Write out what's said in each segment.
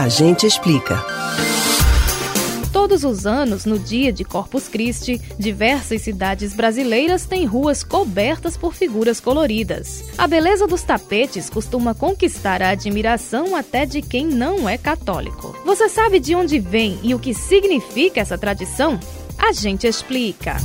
A gente explica. Todos os anos, no dia de Corpus Christi, diversas cidades brasileiras têm ruas cobertas por figuras coloridas. A beleza dos tapetes costuma conquistar a admiração até de quem não é católico. Você sabe de onde vem e o que significa essa tradição? A gente explica.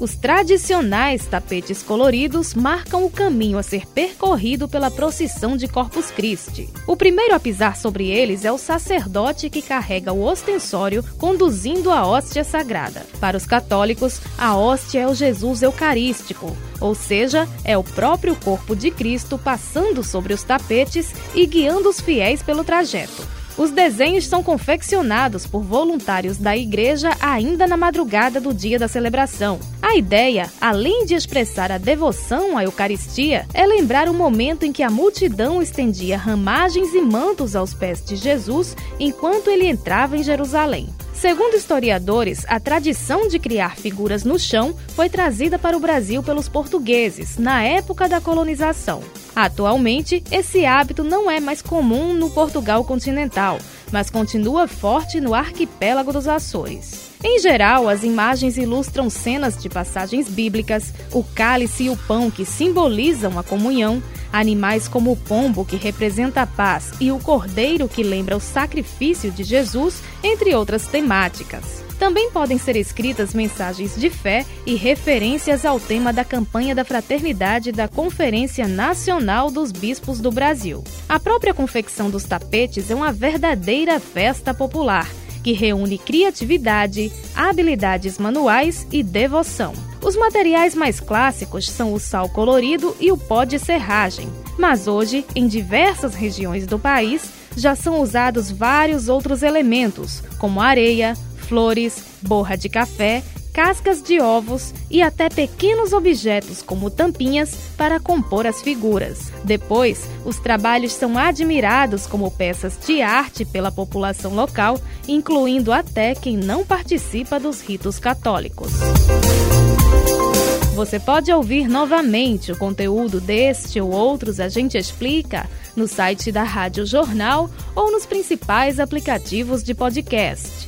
Os tradicionais tapetes coloridos marcam o caminho a ser percorrido pela procissão de Corpus Christi. O primeiro a pisar sobre eles é o sacerdote que carrega o ostensório conduzindo a hóstia sagrada. Para os católicos, a hóstia é o Jesus Eucarístico, ou seja, é o próprio corpo de Cristo passando sobre os tapetes e guiando os fiéis pelo trajeto. Os desenhos são confeccionados por voluntários da igreja ainda na madrugada do dia da celebração. A ideia, além de expressar a devoção à Eucaristia, é lembrar o momento em que a multidão estendia ramagens e mantos aos pés de Jesus enquanto ele entrava em Jerusalém. Segundo historiadores, a tradição de criar figuras no chão foi trazida para o Brasil pelos portugueses na época da colonização. Atualmente, esse hábito não é mais comum no Portugal continental, mas continua forte no arquipélago dos Açores. Em geral, as imagens ilustram cenas de passagens bíblicas, o cálice e o pão que simbolizam a comunhão, animais como o pombo, que representa a paz, e o cordeiro, que lembra o sacrifício de Jesus, entre outras temáticas. Também podem ser escritas mensagens de fé e referências ao tema da campanha da fraternidade da Conferência Nacional dos Bispos do Brasil. A própria confecção dos tapetes é uma verdadeira festa popular que reúne criatividade, habilidades manuais e devoção. Os materiais mais clássicos são o sal colorido e o pó de serragem, mas hoje, em diversas regiões do país, já são usados vários outros elementos, como areia, flores, borra de café, cascas de ovos e até pequenos objetos como tampinhas para compor as figuras. Depois, os trabalhos são admirados como peças de arte pela população local, incluindo até quem não participa dos ritos católicos. Você pode ouvir novamente o conteúdo deste ou outros A Gente Explica no site da Rádio Jornal ou nos principais aplicativos de podcast: